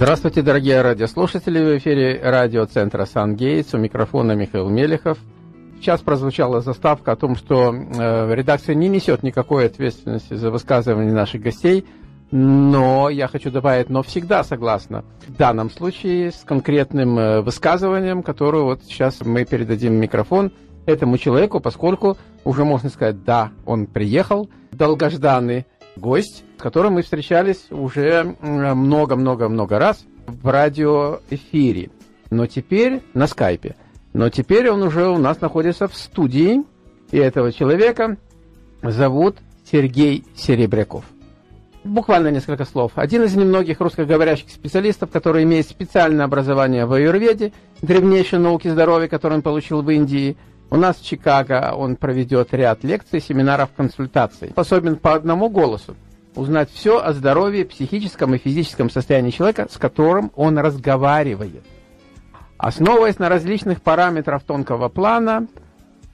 Здравствуйте, дорогие радиослушатели. В эфире радиоцентра «Сан-Гейтс». У микрофона Михаил Мелехов. Сейчас прозвучала заставка о том, что э, редакция не несет никакой ответственности за высказывания наших гостей, но я хочу добавить, но всегда согласна в данном случае с конкретным э, высказыванием, которое вот сейчас мы передадим микрофон этому человеку, поскольку уже можно сказать, да, он приехал, долгожданный гость, с которым мы встречались уже много-много-много раз в радиоэфире, но теперь на скайпе. Но теперь он уже у нас находится в студии, и этого человека зовут Сергей Серебряков. Буквально несколько слов. Один из немногих русскоговорящих специалистов, который имеет специальное образование в аюрведе, древнейшей науки здоровья, которую он получил в Индии. У нас в Чикаго он проведет ряд лекций, семинаров, консультаций. Способен по одному голосу узнать все о здоровье, психическом и физическом состоянии человека, с которым он разговаривает. Основываясь на различных параметрах тонкого плана,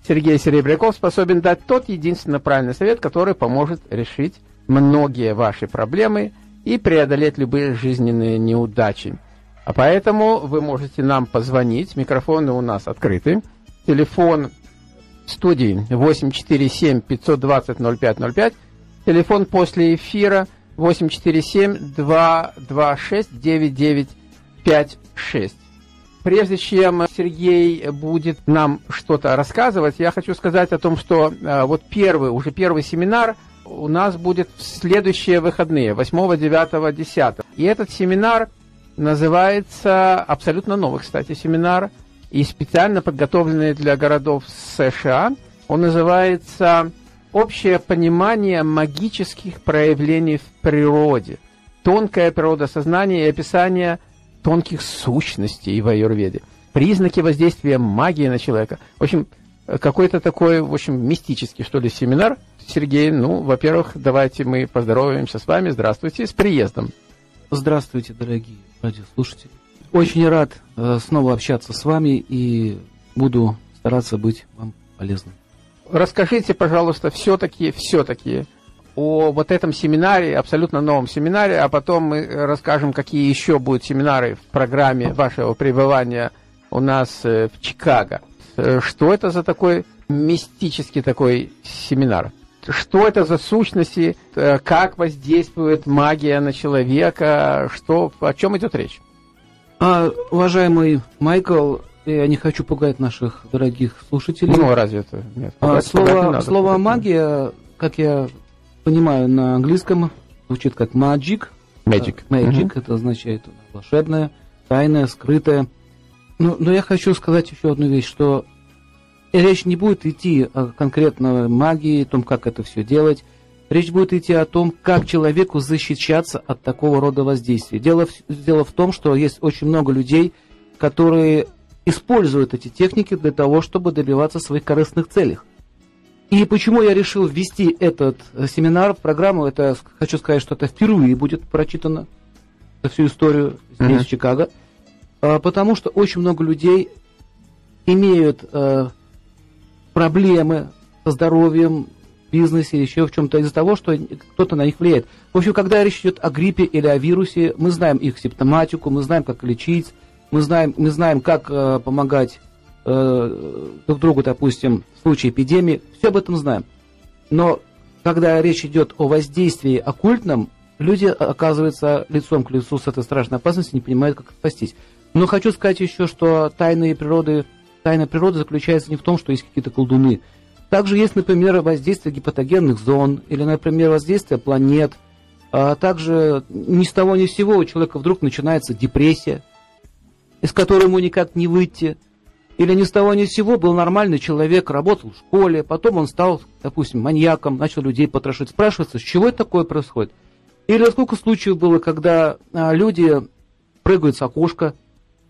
Сергей Серебряков способен дать тот единственно правильный совет, который поможет решить многие ваши проблемы и преодолеть любые жизненные неудачи. А поэтому вы можете нам позвонить, микрофоны у нас открыты. Телефон студии 847 520 0505, телефон после эфира 847 226 9956. Прежде чем Сергей будет нам что-то рассказывать, я хочу сказать о том, что э, вот первый, уже первый семинар у нас будет в следующие выходные, 8, 9, 10. И этот семинар называется, абсолютно новый, кстати, семинар, и специально подготовленный для городов США. Он называется «Общее понимание магических проявлений в природе. Тонкая природа сознания и описание тонких сущностей в аюрведе, признаки воздействия магии на человека. В общем, какой-то такой, в общем, мистический, что ли, семинар. Сергей, ну, во-первых, давайте мы поздороваемся с вами. Здравствуйте, с приездом. Здравствуйте, дорогие радиослушатели. Очень рад э, снова общаться с вами и буду стараться быть вам полезным. Расскажите, пожалуйста, все-таки, все-таки, о вот этом семинаре, абсолютно новом семинаре, а потом мы расскажем, какие еще будут семинары в программе вашего пребывания у нас э, в Чикаго. Э, что это за такой мистический такой семинар? Что это за сущности? Как воздействует магия на человека? Что, о чем идет речь? А, уважаемый Майкл, я не хочу пугать наших дорогих слушателей. Ну, разве это? Нет, а, слово, слово магия, как я понимаю, на английском звучит как magic. Magic. Magic, uh-huh. это означает волшебное, тайное, скрытое. Но, но я хочу сказать еще одну вещь, что речь не будет идти о конкретно магии, о том, как это все делать. Речь будет идти о том, как человеку защищаться от такого рода воздействия. Дело в, дело в том, что есть очень много людей, которые используют эти техники для того, чтобы добиваться своих корыстных целей. И почему я решил ввести этот э, семинар в программу, это хочу сказать, что это впервые будет прочитано за всю историю здесь, uh-huh. в Чикаго, а, потому что очень много людей имеют а, проблемы со здоровьем, бизнесе или еще в чем-то из-за того, что кто-то на них влияет. В общем, когда речь идет о гриппе или о вирусе, мы знаем их симптоматику, мы знаем, как лечить, мы знаем, мы знаем как а, помогать э, друг другу, допустим, в случае эпидемии, все об этом знаем. Но когда речь идет о воздействии оккультном, люди оказываются лицом к лицу с этой страшной опасностью, не понимают, как спастись. Но хочу сказать еще, что тайные природы, тайна природы заключается не в том, что есть какие-то колдуны. Также есть, например, воздействие гипотогенных зон, или, например, воздействие планет. А также ни с того ни с сего у человека вдруг начинается депрессия, из которой ему никак не выйти. Или ни с того ни с сего был нормальный человек, работал в школе, потом он стал, допустим, маньяком, начал людей потрошить. Спрашивается, с чего это такое происходит? Или сколько случаев было, когда а, люди прыгают с окошка.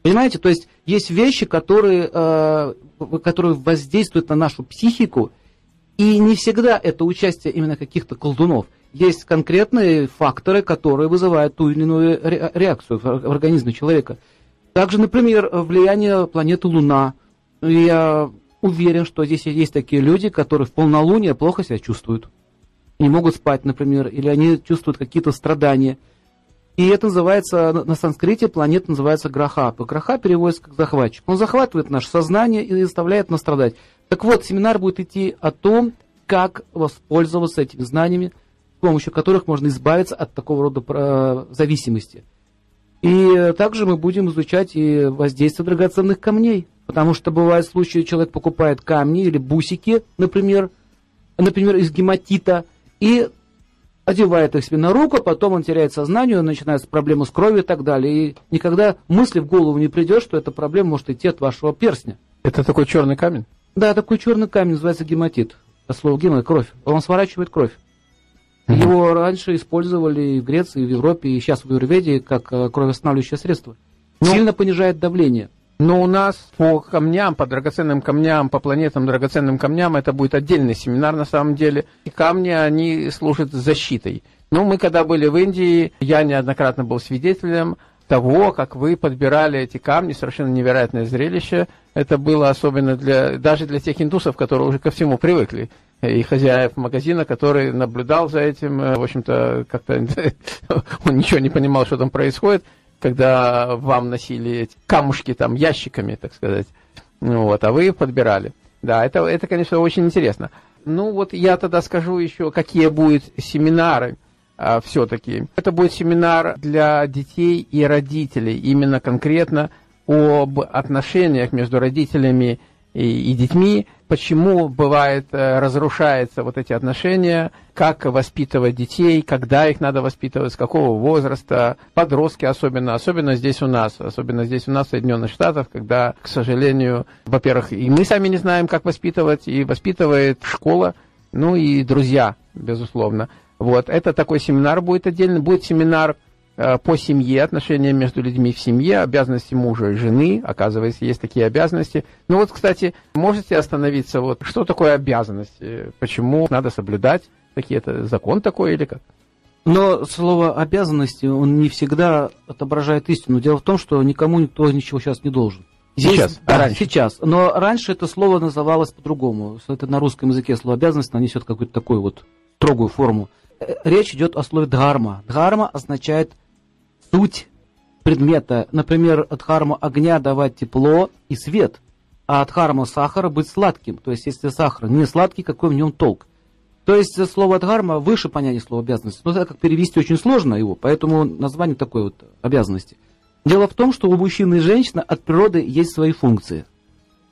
Понимаете, то есть есть вещи, которые, а, которые воздействуют на нашу психику, и не всегда это участие именно каких-то колдунов. Есть конкретные факторы, которые вызывают ту или иную реакцию в организме человека. Также, например, влияние планеты Луна. Я уверен, что здесь есть такие люди, которые в полнолуние плохо себя чувствуют. Не могут спать, например, или они чувствуют какие-то страдания. И это называется, на санскрите планета называется Грахапа. Граха переводится как захватчик. Он захватывает наше сознание и заставляет нас страдать. Так вот, семинар будет идти о том, как воспользоваться этими знаниями, с помощью которых можно избавиться от такого рода э, зависимости. И также мы будем изучать и воздействие драгоценных камней. Потому что бывают случаи, человек покупает камни или бусики, например, например, из гематита, и одевает их себе на руку, потом он теряет сознание, начинается проблемы с кровью и так далее. И никогда мысли в голову не придет, что эта проблема может идти от вашего перстня. Это такой черный камень? Да, такой черный камень называется гематит. От слова гема – кровь. Он сворачивает кровь. Угу. Его раньше использовали в Греции, в Европе и сейчас в Юрведе как э, кровоостанавливающее средство. Ну, Сильно понижает давление. Но у нас по камням, по драгоценным камням, по планетам драгоценным камням, это будет отдельный семинар на самом деле. И камни, они служат защитой. Ну, мы когда были в Индии, я неоднократно был свидетелем того, как вы подбирали эти камни, совершенно невероятное зрелище. Это было особенно для, даже для тех индусов, которые уже ко всему привыкли. И хозяев магазина, который наблюдал за этим, в общем-то, как-то он ничего не понимал, что там происходит когда вам носили камушки там ящиками, так сказать, ну, вот, а вы подбирали. Да, это, это, конечно, очень интересно. Ну, вот я тогда скажу еще, какие будут семинары а, все-таки. Это будет семинар для детей и родителей, именно конкретно об отношениях между родителями и, и детьми, почему бывает э, разрушаются вот эти отношения, как воспитывать детей, когда их надо воспитывать, с какого возраста, подростки особенно, особенно здесь у нас, особенно здесь у нас в Соединенных Штатах, когда, к сожалению, во-первых, и мы сами не знаем, как воспитывать, и воспитывает школа, ну и друзья, безусловно. Вот, это такой семинар будет отдельно, будет семинар по семье, отношения между людьми в семье, обязанности мужа и жены, оказывается, есть такие обязанности. Ну вот, кстати, можете остановиться, вот что такое обязанности, почему надо соблюдать какие-то закон такой или как? Но слово обязанности, он не всегда отображает истину. Дело в том, что никому никто ничего сейчас не должен. Здесь, сейчас, да, раньше. сейчас. Но раньше это слово называлось по-другому. Это на русском языке слово обязанность нанесет какую-то такую вот строгую форму. Э, речь идет о слове дхарма. Дхарма означает суть предмета. Например, от харма огня давать тепло и свет, а от харма сахара быть сладким. То есть, если сахар не сладкий, какой в нем толк? То есть, слово дхарма выше понятия слова обязанности. Но так как перевести очень сложно его, поэтому название такой вот обязанности. Дело в том, что у мужчины и женщины от природы есть свои функции.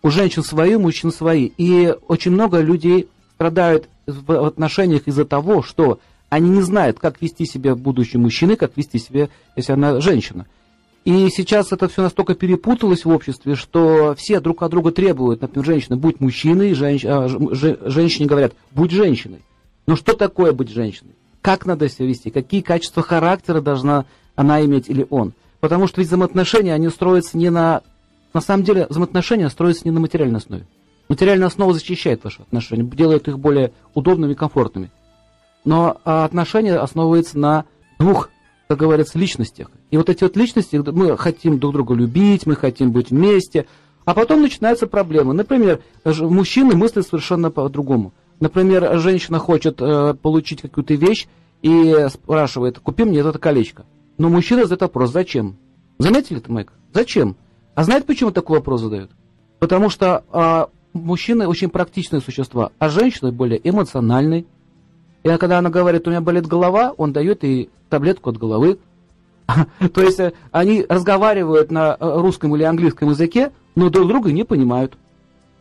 У женщин свои, у мужчин свои. И очень много людей страдают в отношениях из-за того, что они не знают, как вести себя будущий мужчины, как вести себя, если она женщина. И сейчас это все настолько перепуталось в обществе, что все друг от друга требуют, например, женщина, будь мужчиной, женщ... а, ж... женщине говорят, будь женщиной. Но что такое быть женщиной? Как надо себя вести? Какие качества характера должна она иметь или он? Потому что ведь взаимоотношения, они строятся не на... На самом деле, взаимоотношения строятся не на материальной основе. Материальная основа защищает ваши отношения, делает их более удобными и комфортными но а, отношения основываются на двух, как говорится, личностях. И вот эти вот личности, мы хотим друг друга любить, мы хотим быть вместе, а потом начинаются проблемы. Например, мужчины мыслят совершенно по-другому. Например, женщина хочет э, получить какую-то вещь и спрашивает, купи мне это колечко. Но мужчина задает вопрос, зачем? Заметили это, Майк? Зачем? А знаете, почему такой вопрос задают? Потому что э, мужчины очень практичные существа, а женщины более эмоциональные, и когда она говорит, у меня болит голова, он дает ей таблетку от головы. То есть э, они разговаривают на э, русском или английском языке, но друг друга не понимают.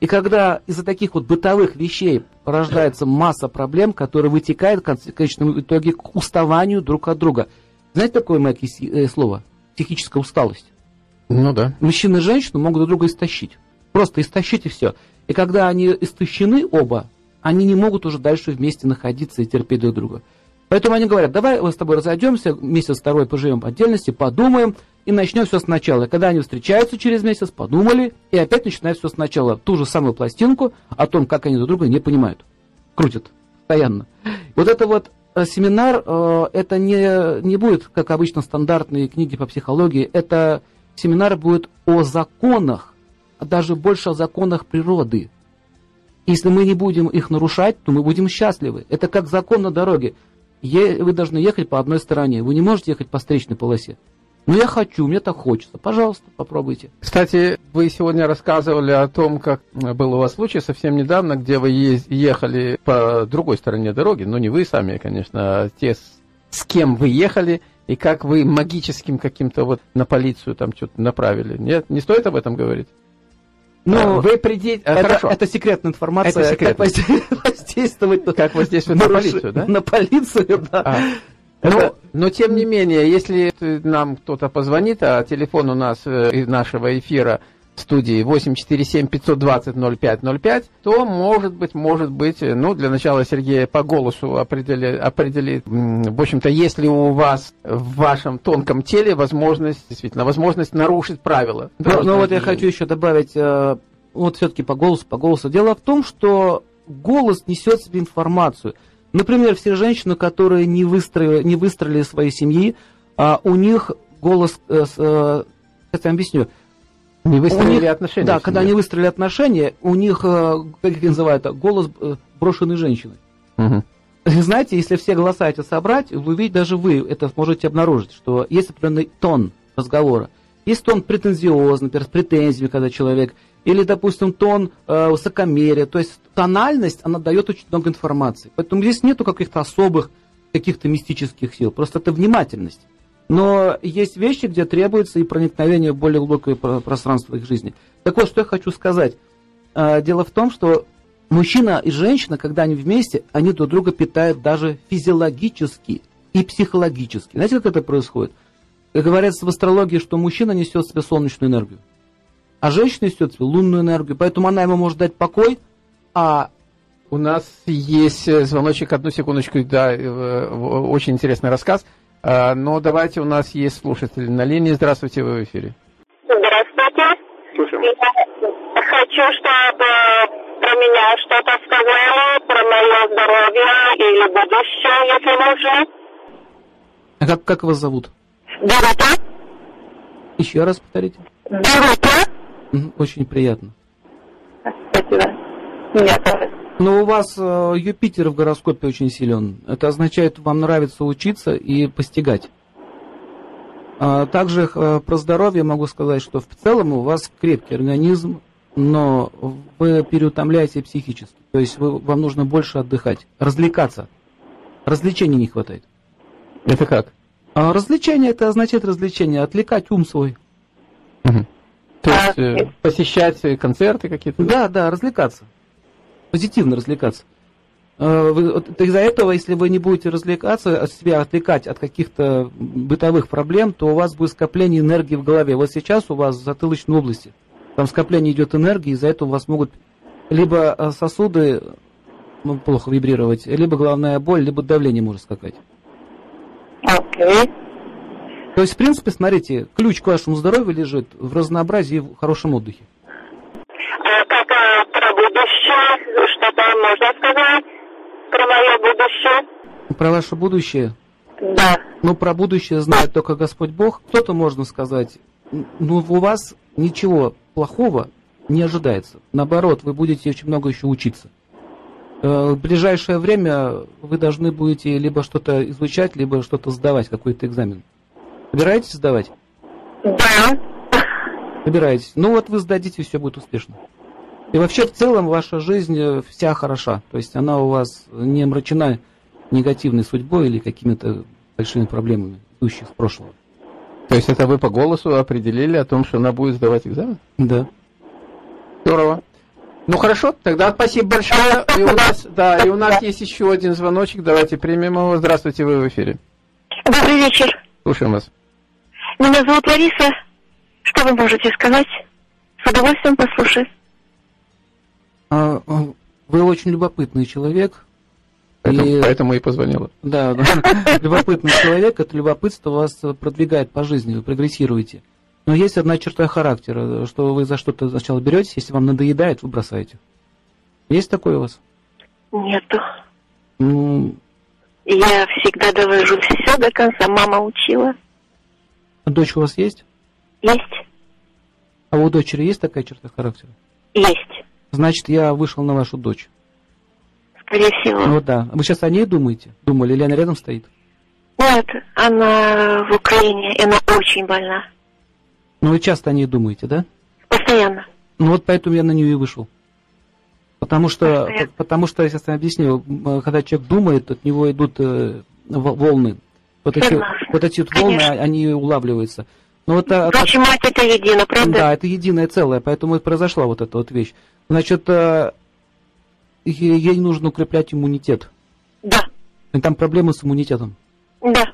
И когда из-за таких вот бытовых вещей порождается масса проблем, которые вытекают в конечном итоге к уставанию друг от друга. Знаете такое, Мэг, э, слово? Психическая усталость. Ну да. Мужчина и женщина могут друг друга истощить. Просто истощить и все. И когда они истощены оба, они не могут уже дальше вместе находиться и терпеть друг друга. Поэтому они говорят, давай мы с тобой разойдемся, месяц второй поживем по отдельности, подумаем и начнем все сначала. И когда они встречаются через месяц, подумали и опять начинают все сначала. Ту же самую пластинку о том, как они друг друга не понимают. Крутят постоянно. Вот это вот э, семинар, э, это не, не будет, как обычно, стандартные книги по психологии. Это семинар будет о законах, даже больше о законах природы. Если мы не будем их нарушать, то мы будем счастливы. Это как закон на дороге. Вы должны ехать по одной стороне. Вы не можете ехать по встречной полосе. Ну, я хочу, мне так хочется. Пожалуйста, попробуйте. Кстати, вы сегодня рассказывали о том, как был у вас случай совсем недавно, где вы ехали по другой стороне дороги. Ну, не вы сами, конечно, а те, с кем вы ехали, и как вы магическим каким-то вот на полицию там что-то направили. Нет, не стоит об этом говорить? Ну, вы придете... Это, Хорошо. это секретная информация. Это секретно. Как воздействовать... Как воздействовать на полицию, да? На полицию, да. А. Но, но тем не менее, если нам кто-то позвонит, а телефон у нас э, из нашего эфира студии 847-520-0505, то, может быть, может быть, ну, для начала Сергея по голосу определит, определит в общем-то, если у вас в вашем тонком теле возможность, действительно, возможность нарушить правила. Ну, ну вот я хочу еще добавить, э, вот все-таки по голосу, по голосу. Дело в том, что голос несет в себе информацию – Например, все женщины, которые не выстроили, не выстроили своей семьи, а у них голос, э, э, сейчас я объясню, не выстроили них, отношения. Да, когда они выстроили отношения, у них, э, как их называют, голос э, брошенной женщины. Угу. Знаете, если все голоса эти собрать, вы видите, даже вы это сможете обнаружить, что есть определенный тон разговора. Есть тон претензиозный, например, с претензиями, когда человек или, допустим, тон э, высокомерия. То есть тональность, она дает очень много информации. Поэтому здесь нету каких-то особых, каких-то мистических сил. Просто это внимательность. Но есть вещи, где требуется и проникновение в более глубокое пространство их жизни. Так вот, что я хочу сказать. Э, дело в том, что мужчина и женщина, когда они вместе, они друг друга питают даже физиологически и психологически. Знаете, как это происходит? Говорится в астрологии, что мужчина несет в себе солнечную энергию а женщина несет лунную энергию, поэтому она ему может дать покой, а у нас есть э, звоночек, одну секундочку, да, э, очень интересный рассказ. А, но давайте, у нас есть слушатель на линии. Здравствуйте, вы в эфире. Здравствуйте. Слушаем. Я хочу, чтобы про меня что-то сказали, про мое здоровье или будущее, если можно. А как, как вас зовут? Дорота. Еще раз повторите. Дорота. Очень приятно. Спасибо. Меня тоже. Но у вас э, Юпитер в гороскопе очень силен. Это означает, вам нравится учиться и постигать. А также э, про здоровье могу сказать, что в целом у вас крепкий организм, но вы переутомляете психически. То есть вы, вам нужно больше отдыхать, развлекаться. Развлечений не хватает. Это как? А развлечение это означает развлечение, отвлекать ум свой. Угу. То есть э, посещать концерты какие-то? Да, да, развлекаться. Позитивно развлекаться. Э, из-за этого, если вы не будете развлекаться, себя отвлекать от каких-то бытовых проблем, то у вас будет скопление энергии в голове. Вот сейчас у вас в затылочной области, там скопление идет энергии, из-за этого у вас могут либо э, сосуды ну, плохо вибрировать, либо головная боль, либо давление может скакать. Окей. Okay. То есть, в принципе, смотрите, ключ к вашему здоровью лежит в разнообразии и в хорошем отдыхе. Про ваше будущее? Да. Ну, про будущее знает только Господь Бог. Кто-то можно сказать, ну, у вас ничего плохого не ожидается. Наоборот, вы будете очень много еще учиться. Э, в ближайшее время вы должны будете либо что-то изучать, либо что-то сдавать, какой-то экзамен. Собираетесь сдавать? Да. Собираетесь. Ну вот вы сдадите, все будет успешно. И вообще в целом ваша жизнь э, вся хороша. То есть она у вас не омрачена негативной судьбой или какими-то большими проблемами, идущих с прошлого. То есть это вы по голосу определили о том, что она будет сдавать экзамен? Да. Здорово. Ну хорошо, тогда спасибо большое. И у нас, да, и у нас есть еще один звоночек. Давайте примем его. Здравствуйте, вы в эфире. Добрый вечер. Слушаем вас. Меня зовут Лариса. Что вы можете сказать? С удовольствием послушаю. А, а, вы очень любопытный человек. Поэтому, и, поэтому и позвонила. Да, да. любопытный человек, это любопытство вас продвигает по жизни, вы прогрессируете. Но есть одна черта характера, что вы за что-то сначала беретесь, если вам надоедает, вы бросаете. Есть такое у вас? Нету. Ну, Я всегда довожу все до конца. Мама учила. Дочь у вас есть? Есть. А у дочери есть такая черта характера? Есть. Значит, я вышел на вашу дочь. Скорее всего. Ну да. Вы сейчас о ней думаете? Думали, или она рядом стоит? Нет, она в Украине, и она очень больна. Ну вы часто о ней думаете, да? Постоянно. Ну вот поэтому я на нее и вышел. Потому что, Постоянно. потому что, я сейчас объясню, когда человек думает, от него идут э, волны. Вот эти, вот эти вот волны, они улавливаются. Ну, вот, Впрочем, мать это едино, правда? Да, это единое целое, поэтому и произошла вот эта вот вещь. Значит, э, ей нужно укреплять иммунитет. Да. И там проблемы с иммунитетом. Да.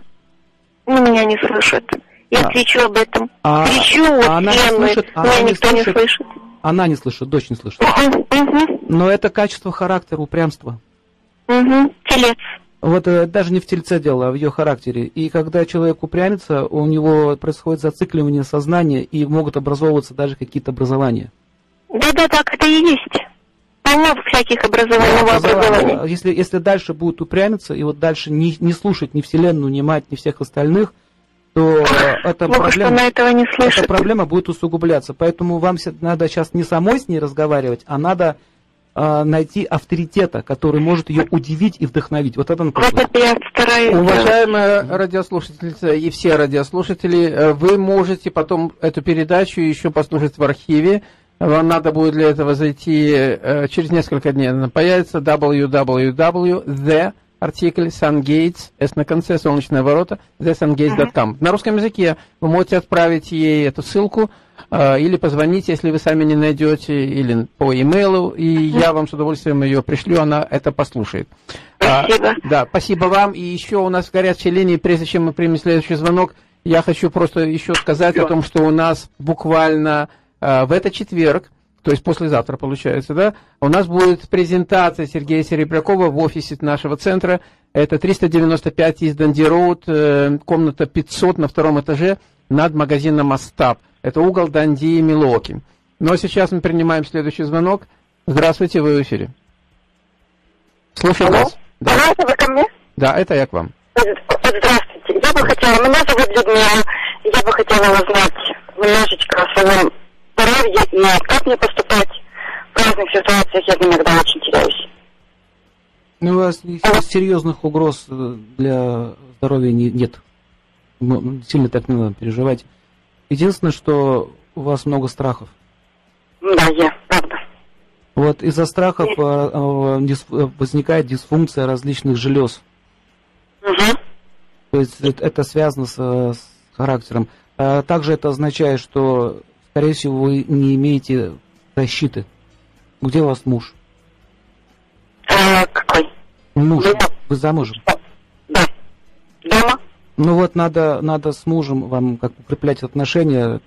Но меня не слышат. Я а. кричу об этом. А, кричу, а она не слышит, а меня она никто не слышит. не слышит. Она не слышит, дочь не слышит. Угу, угу. Но это качество характера, упрямства. Угу, телец. Вот э, даже не в тельце дело, а в ее характере. И когда человек упрямится, у него происходит зацикливание сознания, и могут образовываться даже какие-то образования. Да-да, так это и есть. Много всяких образований, да, образований. Если, если дальше будет упрямиться, и вот дальше не, не слушать ни Вселенную, ни мать, ни всех остальных, то эта проблема, этого не эта проблема будет усугубляться. Поэтому вам надо сейчас не самой с ней разговаривать, а надо э, найти авторитета, который может ее удивить и вдохновить. Вот это вот это я стараюсь. Уважаемая радиослушательница и все радиослушатели, э, вы можете потом эту передачу еще послушать в архиве. Вам надо будет для этого зайти э, через несколько дней. Она появится www.the артикль SunGates, S на конце, солнечные ворота, thesungates.com. Uh-huh. На русском языке вы можете отправить ей эту ссылку, э, или позвонить, если вы сами не найдете, или по имейлу, и я вам с удовольствием ее пришлю, она это послушает. Спасибо. А, да, спасибо вам. И еще у нас в горячей линии, прежде чем мы примем следующий звонок, я хочу просто еще сказать Все. о том, что у нас буквально в этот четверг, то есть послезавтра получается, да, у нас будет презентация Сергея Серебрякова в офисе нашего центра. Это 395 из Данди Роуд, комната 500 на втором этаже над магазином Остап. Это угол Данди и Милоки. Но сейчас мы принимаем следующий звонок. Здравствуйте, вы в эфире. Слушаю Алло? вас. Да. Алло, вы ко мне? Да, это я к вам. Здравствуйте. Я бы хотела, меня зовут Людмила, я бы хотела узнать немножечко о своем здоровье и как мне поступать в разных ситуациях, я иногда очень теряюсь. Ну, у вас серьезных угроз э, для здоровья нет. Сильно так не надо переживать. Единственное, что у вас много страхов. Да, я, правда. Вот из-за страхов э, э, возникает дисфункция различных желез. Угу. То есть это связано с, с характером. А также это означает, что, скорее всего, вы не имеете защиты. Где у вас муж? А, какой? Муж. Дома. Вы замужем? Да. Дома? Ну вот надо, надо с мужем вам как укреплять отношения,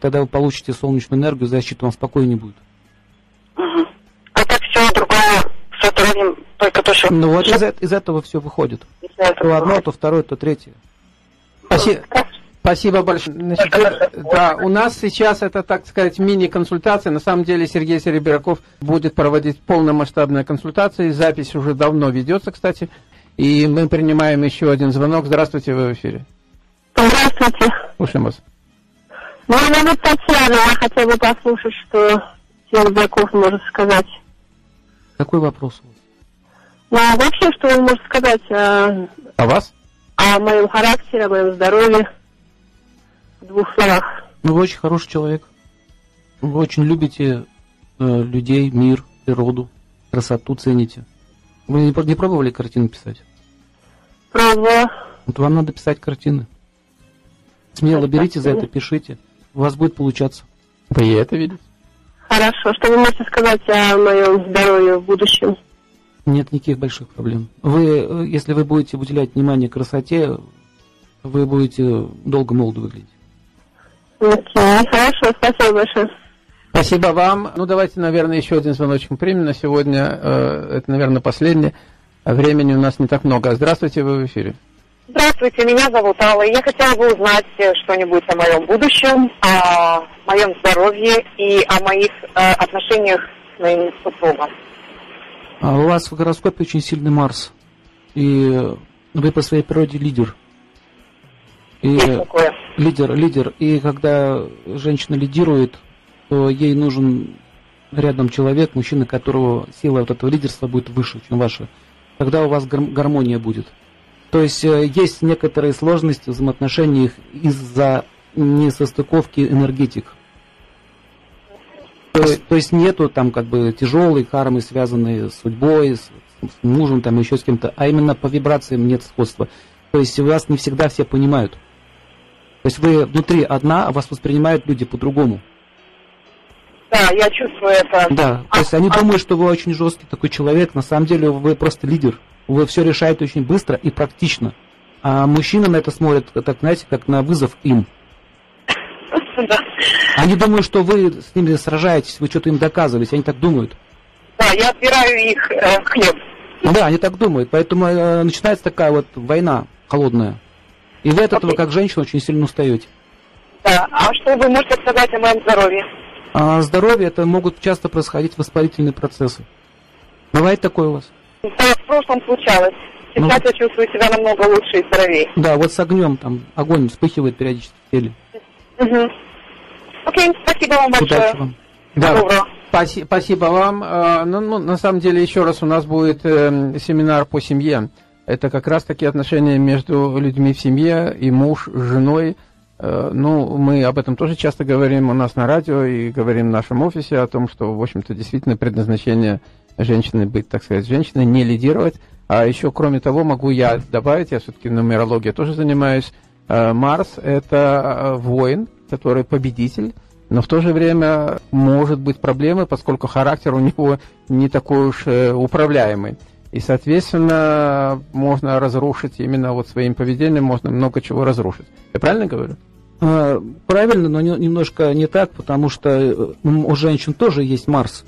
тогда вы получите солнечную энергию, защиту вам спокойнее будет. Угу. А так все другое с здоровьем только то, что... Ну вот из, из этого все выходит. Из то одно, то второе, то третье. Спасибо. Спасибо большое. Значит, да, у нас сейчас это, так сказать, мини-консультация. На самом деле Сергей Серебряков будет проводить полномасштабные консультации. Запись уже давно ведется, кстати. И мы принимаем еще один звонок. Здравствуйте, вы в эфире. Здравствуйте. Слушаем вас. Меня зовут Татьяна. Я хотела бы послушать, что Серебряков может сказать. Какой вопрос у вас? Ну, а вообще, что он может сказать о... О вас? О моем характере, о моем здоровье. В двух словах. Ну, вы очень хороший человек. Вы очень любите э, людей, мир, природу, красоту цените. Вы не, не пробовали картины писать? Пробовала. Вот вам надо писать картины. Смело берите за это, пишите. У вас будет получаться. Вы и это видите? Хорошо. Что вы можете сказать о моем здоровье в будущем? Нет никаких больших проблем. Вы, э, если вы будете уделять внимание красоте, вы будете долго молодо выглядеть. Окей, хорошо, спасибо большое. Спасибо вам. Ну, давайте, наверное, еще один звоночек примем на сегодня. Э, это, наверное, последнее. Времени у нас не так много. Здравствуйте, вы в эфире. Здравствуйте, меня зовут Алла. Я хотела бы узнать э, что-нибудь о моем будущем, о моем здоровье и о моих э, отношениях с моим супругом. А у вас в гороскопе очень сильный Марс. И вы по своей природе лидер. И лидер, лидер. И когда женщина лидирует, то ей нужен рядом человек, мужчина, которого сила вот этого лидерства будет выше, чем ваша, тогда у вас гармония будет. То есть э, есть некоторые сложности в взаимоотношениях из-за несостыковки энергетик. То, то есть нету там как бы тяжелой кармы, связанные с судьбой, с, с мужем, там еще с кем-то, а именно по вибрациям нет сходства. То есть вас не всегда все понимают. То есть вы внутри одна, а вас воспринимают люди по-другому. Да, я чувствую это. Да, то есть они а, думают, что вы очень жесткий такой человек, на самом деле вы просто лидер. Вы все решаете очень быстро и практично. А мужчины на это смотрят, так, знаете, как на вызов им. Да. Они думают, что вы с ними сражаетесь, вы что-то им доказываете, они так думают. Да, я отбираю их э, хлеб. Да, они так думают, поэтому э, начинается такая вот война холодная. И вы от этого, как женщина, очень сильно устаете. Да, а что вы можете сказать о моем здоровье? А здоровье это могут часто происходить воспалительные процессы. Бывает такое у вас? Да, в прошлом случалось. Сейчас ну, я чувствую себя намного лучше и здоровее. Да, вот с огнем там огонь вспыхивает периодически в теле. Угу. Окей, спасибо вам большое. Удачи вам. Да. Спасибо, спасибо вам. А, ну, ну, на самом деле, еще раз, у нас будет э, семинар по семье. Это как раз таки отношения между людьми в семье и муж с женой. Э, ну, мы об этом тоже часто говорим у нас на радио и говорим в нашем офисе о том, что, в общем-то, действительно предназначение женщины быть, так сказать, женщиной, не лидировать. А еще, кроме того, могу я добавить, я все-таки нумерологией тоже занимаюсь, э, Марс – это э, воин, который победитель, но в то же время может быть проблемы, поскольку характер у него не такой уж управляемый. И, соответственно, можно разрушить именно вот своим поведением, можно много чего разрушить. Я правильно говорю? А, правильно, но немножко не так, потому что э, у женщин тоже есть Марс.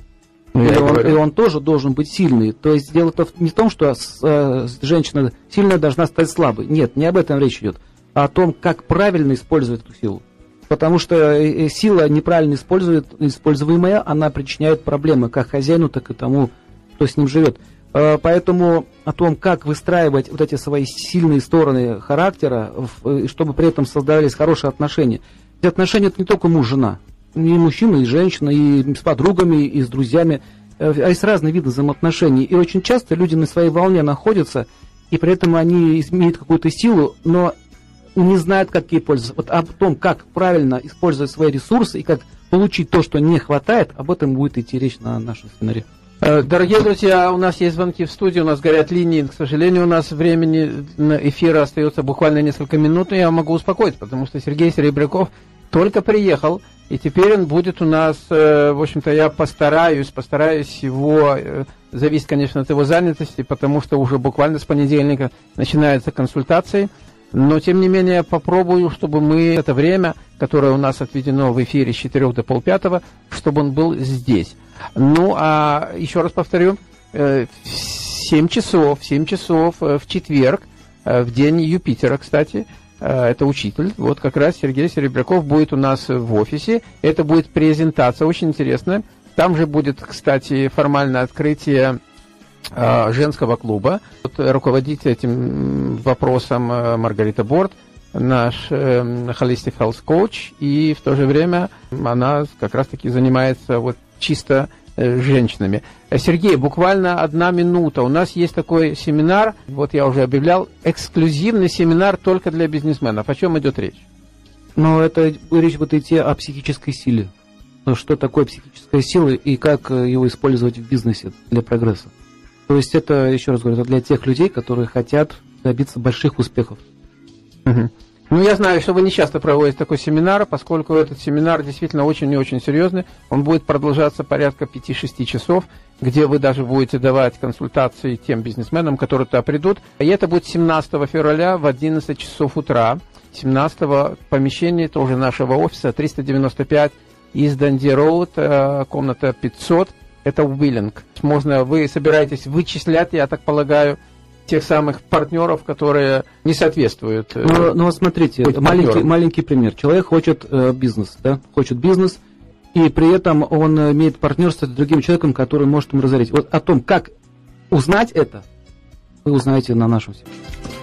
Ну, и, он, и он тоже должен быть сильный. То есть дело-то не в том, что э, женщина сильная должна стать слабой. Нет, не об этом речь идет, а о том, как правильно использовать эту силу. Потому что э, сила неправильно использует, используемая, она причиняет проблемы как хозяину, так и тому, кто с ним живет. Э, поэтому о том, как выстраивать вот эти свои сильные стороны характера, э, чтобы при этом создавались хорошие отношения. Эти отношения это не только муж-жена, и мужчина, и женщина, и с подругами, и с друзьями, э, а есть разные виды взаимоотношений. И очень часто люди на своей волне находятся, и при этом они имеют какую-то силу, но не знают, как ей пользоваться. Вот о том, как правильно использовать свои ресурсы и как получить то, что не хватает, об этом будет идти речь на нашем семинаре. Э, дорогие друзья, у нас есть звонки в студию, у нас горят линии. К сожалению, у нас времени на эфира остается буквально несколько минут, но я могу успокоить, потому что Сергей Серебряков только приехал, и теперь он будет у нас, э, в общем-то, я постараюсь, постараюсь его, э, зависит, конечно, от его занятости, потому что уже буквально с понедельника начинаются консультации, но, тем не менее, попробую, чтобы мы это время, которое у нас отведено в эфире с 4 до полпятого, чтобы он был здесь. Ну, а еще раз повторю, э, в 7 часов, в 7 часов э, в четверг, э, в день Юпитера, кстати, это учитель. Вот как раз Сергей Серебряков будет у нас в офисе. Это будет презентация очень интересная. Там же будет, кстати, формальное открытие женского клуба. Вот руководит этим вопросом Маргарита Борт, наш Holistic Health Coach, и в то же время она как раз-таки занимается вот чисто э, женщинами. Э, Сергей, буквально одна минута. У нас есть такой семинар, вот я уже объявлял, эксклюзивный семинар только для бизнесменов. О чем идет речь? Ну, это речь будет идти о психической силе. Ну, что такое психическая сила и как э, его использовать в бизнесе для прогресса. То есть это, еще раз говорю, это для тех людей, которые хотят добиться больших успехов. Угу. Ну, я знаю, что вы не часто проводите такой семинар, поскольку этот семинар действительно очень и очень серьезный. Он будет продолжаться порядка 5-6 часов, где вы даже будете давать консультации тем бизнесменам, которые туда придут. И это будет 17 февраля в 11 часов утра. 17 в помещении тоже нашего офиса 395 из Данди Роуд, комната 500. Это Уиллинг. Можно, вы собираетесь вычислять, я так полагаю, тех самых партнеров, которые не соответствуют. Э, ну, ну вот смотрите, маленький, маленький пример. Человек хочет э, бизнес, да, хочет бизнес, и при этом он имеет партнерство с другим человеком, который может ему разорить. Вот о том, как узнать это, вы узнаете на нашем семинаре.